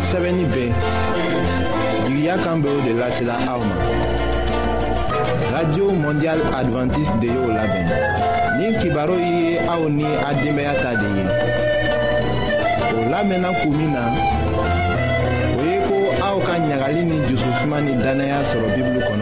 a sɛbɛnni bɛ jigiya kan bɛ o de lasela aw ma radio mondial adventiste de y'o labɛn ni kibaru ye aw ni a denbaya ta de ye o lamɛnna kun min na o ye ko aw ka ɲagali ni jususuma ni dannaya sɔrɔ bibulu kɔnɔ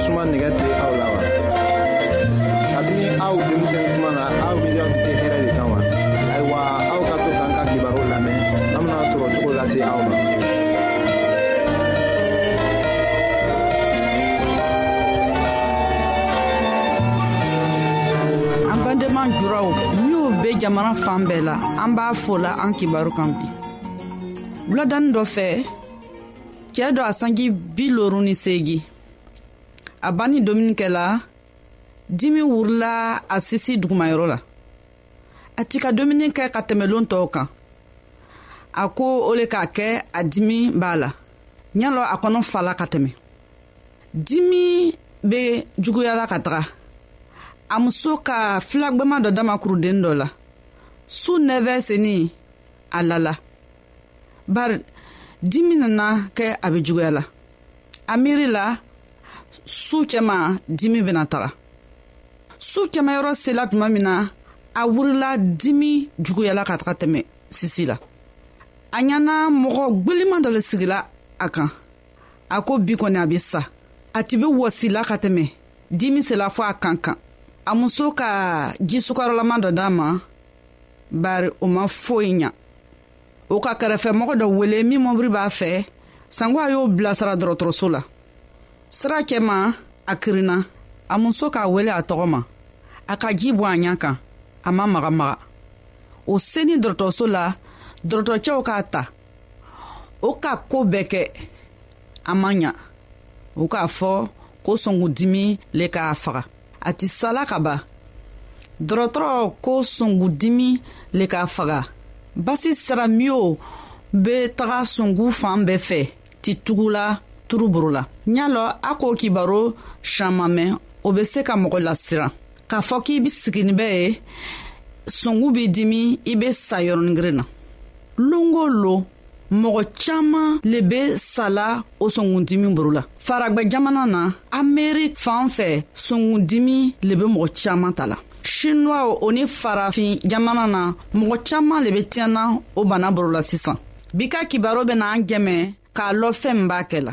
suma nɛgɛ tɛ aw la wa kabini aw denmisɛn kuma na aw miiriya tun tɛ hɛrɛ de kan wa ayiwa aw ka to k'an ka kibaru lamɛn an bɛna sɔrɔ cogo lase aw ma. an badenma juraw minnu bɛ jamana fan bɛɛ la an b'a fo la an kibaru kan bi wuladanin dɔ fɛ cɛɛ dɔ a sanji bi loru ni seegi a banni domuni kɛla dimi wurila a sisi dugumayɔrɔ la a ti ka dumuni kɛ ka tɛmɛlon tɔw kan a ko o le k'a kɛ a dimi b'a la ɲalɔ a kɔnɔ fala ka tɛmɛ dimi bɛ juguyala ka taga a muso ka filagwɛma dɔ dama kuruden dɔ la su nɛfɛ senni a lala bari dimi nana kɛ a bɛ juguya la a miiri la su cɛma dimi bɛna taga su cɛmayɔrɔ sela tuma min na a wurila dimi juguyala ka taga tɛmɛ sisi la a ɲana mɔgɔ gweliman dɔ le sigila a kan a ko bi kɔni a bɛ sa a tɛ bɛ wɔsila ka tɛmɛ dimi sela fɔ a kan kan a muso ka ji sukarolama dɔ d'a ma bari o ma foyi ɲa o ka kɛrɛfɛmɔgɔ dɔ wele min mɔbiri b'a fɛ sanko a y'o bilasira dɔgɔtɔrɔso la sira cɛma a kirinna a muso k'a wele a tɔgɔ ma a ka ji bɔ a ɲa kan a ma magamaga o seni dɔgɔtɔrɔso la dɔgɔtɔrɔcɛw k'a ta o ka ko bɛɛ kɛ a ma ɲa u k'a fɔ ko sɔngudimi le k'a faga a tɛ sala ka ban dɔgɔtɔrɔ ko sɔngudimi le k'a faga basi sira miyo bɛ taga sɔngu fan bɛɛ fɛ ti tugula turuburu la n y'a lɔ a k'o kibaro caman mɛn o bɛ se ka mɔgɔ lasiran k'a fɔ k'i bɛ sigini bɛ ye sɔngu b'i dimi i bɛ sa yɔrɔningirin na lon o lon mɔgɔ caman le bɛ sala o sɔngundimi boro la faragwɛ jamana na amerik fan fɛ songundimi le be mɔgɔ caaman ta la shinuwaw o ni farafin jamana na mɔgɔ caaman le be tiɲɛna o bana boro la sisan bi ka kibaro bena an jɛmɛ k'a lɔ fɛɛn min b'a kɛ la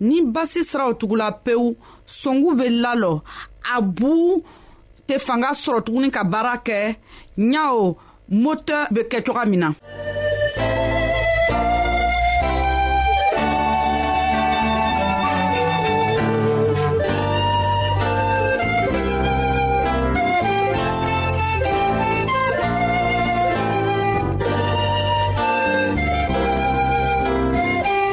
ni basi siraw tugula pewu songu bɛ lalɔ a bu tɛ fanga sɔrɔ tuguni ka baara kɛ ɲawo motɛ bɛ kɛ cogoya min na.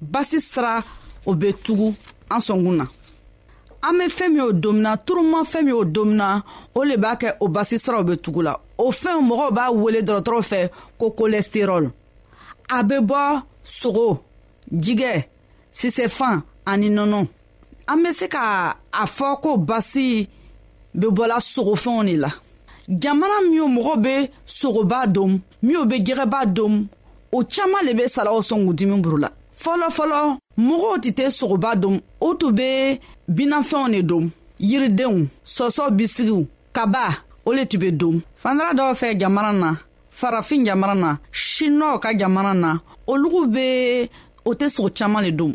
basi sira o bɛ tugu an sɔnkun na an bɛ fɛn min o domina turuma fɛn min o domina o le b'a kɛ o basi siraw bɛ tugu la o fɛnw mɔgɔw b'a wele dɔgɔtɔrɔ fɛ ko kolɛsiterɔl a bɛ bɔ sogo jigɛ sisɛfan ani nɔnɔ an bɛ se ka a fɔ ko basi bɛ bɔla sogofɛnw de la jamana minnu mɔgɔ bɛ sogoba dom minnu bɛ jɛgɛba dom o caman de bɛ salaw sɔn k'u dimi buru la fɔlɔfɔlɔ mɔgɔw tɛ tɛ sogoba dom o tun bɛ binafɛnw de dom yiridenw sɔsɔ bisigiw kaba o le tun bɛ dom fandara dɔw fɛ jamana na farafin jamana na shinɔw ka jamana na olugu bɛ o tɛ sogo caman de dom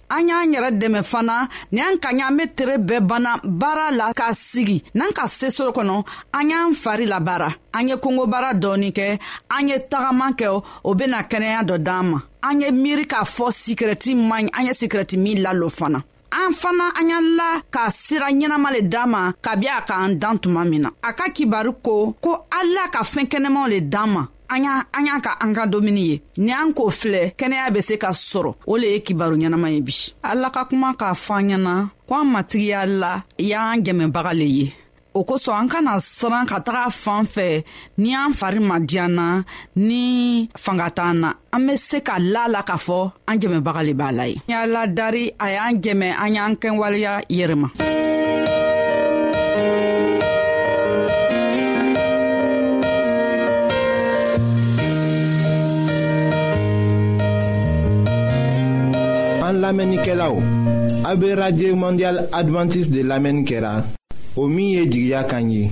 an y'an yɛrɛ dɛmɛ fana ni an ka y'an be tere bɛɛ banna baara la ka sigi n'an ka sesoro kɔnɔ an y'an fari labara an ye kongobara dɔɔni kɛ an ye tagaman kɛ o bena kɛnɛya dɔ d'an ma an ye miiri k'a fɔ sikirɛti man ɲi an ye sikirɛti min lalo fana an fana an y'an la ka sira ɲɛnama le d'an ma kabi a k'an dan tuma min na a ka kibaru ko ko ala ka fɛɛn kɛnɛmaw le d'an ma an y'a an y'a ka an ka domuni ye ni an k'o filɛ kɛnɛya bɛ se ka sɔrɔ o le ye kibaru ɲɛnama ye bi ala ka kuma k'a fɔ an ɲɛna ko an matigiya la y'an dɛmɛbaga le ye o kosɔn an kana siran ka taga fan fɛ ni an fari ma diyan na ni fanga t'an na an bɛ se ka la la k'a fɔ an jɛmɛbaga le b'a la ye y'a ladari a y'an jɛmɛ an y'an kɛwaleya yɛrɛma an lamɛnnikɛlaw a be radio mondial advantiste de lamɛnni kɛra o min ye jigiya kan ye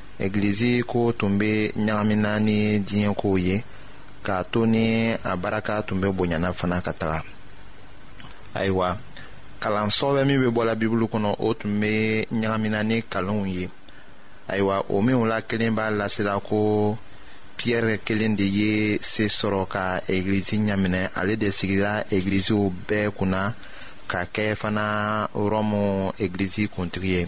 egilizi ko tun bɛ ɲagamina ni diɲɛ kow ye k'a to ni a baraka tun bɛ bonyana fana ka taga ayiwa kalan sɔbɛ min bɛ bɔla bibulu kɔnɔ o tun bɛ ɲagamina ni kalonw ye ayiwa o minw la kelen b'a lasira ko piyɛrɛ kelen de ye se sɔrɔ ka egilizi ɲaminɛ ale de sigira egiliziw bɛɛ kunna ka kɛ fana rɔmu egilizi kuntigi ye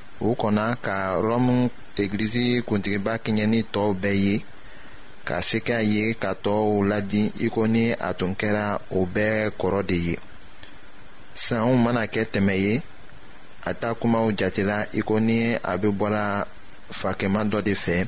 u kɔnna ka rɔmu egilizi kuntigiba kɛɲɛ ni tɔw bɛɛ ye ka se k'a ye ka tɔɔw ladi i ko ni a tun kɛra o bɛɛ kɔrɔ de ye sanw mana kɛ tɛmɛ ye a ta kumaw jatela i ko ni a bɛ bɔra fakɛma dɔ de fɛ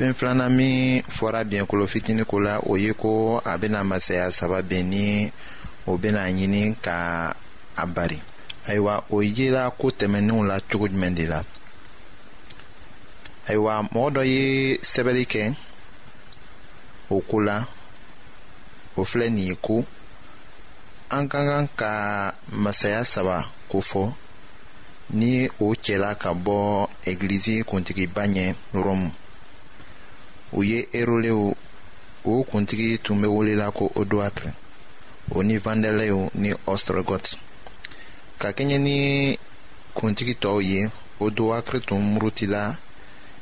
fɛn filanan min fɔra biɲɛkolo fitini ko la o ye ko a bɛna masaya saba bɛn ni o bɛna ɲini ka a bari ayiwa o yela ko tɛmɛnenw la cogo jumɛn de la ayiwa mɔgɔ dɔ ye sɛbɛnni kɛ o ko la o filɛ nin ye ko an ka kan ka masaya saba ko fɔ ni o cɛla ka bɔ egilizi kuntigiba ɲɛ rɔmu u ye erolew o kuntigi tun bɛ welela ko odoatre o ni vandɛlɛw ni ɔstrɔgɔt ka kɛɲɛ ni kuntigi tɔw ye odoatre tun murutila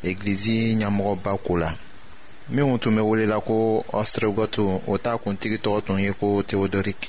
egilizi ɲɛmɔgɔba ko la minnu tun bɛ welela ko ɔstrɔgɔtu o ta kuntigi tɔgɔ tun ye ko teodoriki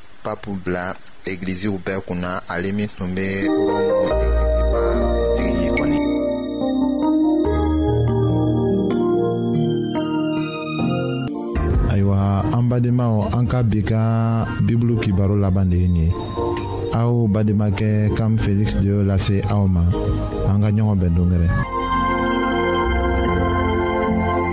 papu bila egiliziw bɛɛ kunna ale min tun bɛ rɔmu egiliziba kuntigi ye kɔni ayiwa an badenmaw an ka bi ka bibulu kibaro laban de ye nin ye aw bademakɛ kam feliksi de y'o lase aw ma an ka ɲɔgɔn bɛn dongɛrɛ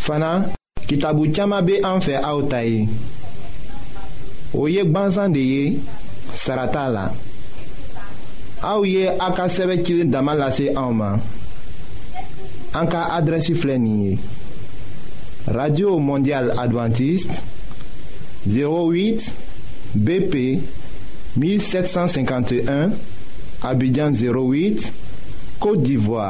fana kitabu caman bɛ an fɛ aw ta ye o ye gbansan de ye sara t'a la aw ye aw ka sɛbɛn cilen dama lase anw ma an ka adrɛsi filɛ nin ye radio mondial adventiste 08 BP 1751 Abidjan 08 Côte d'Ivoire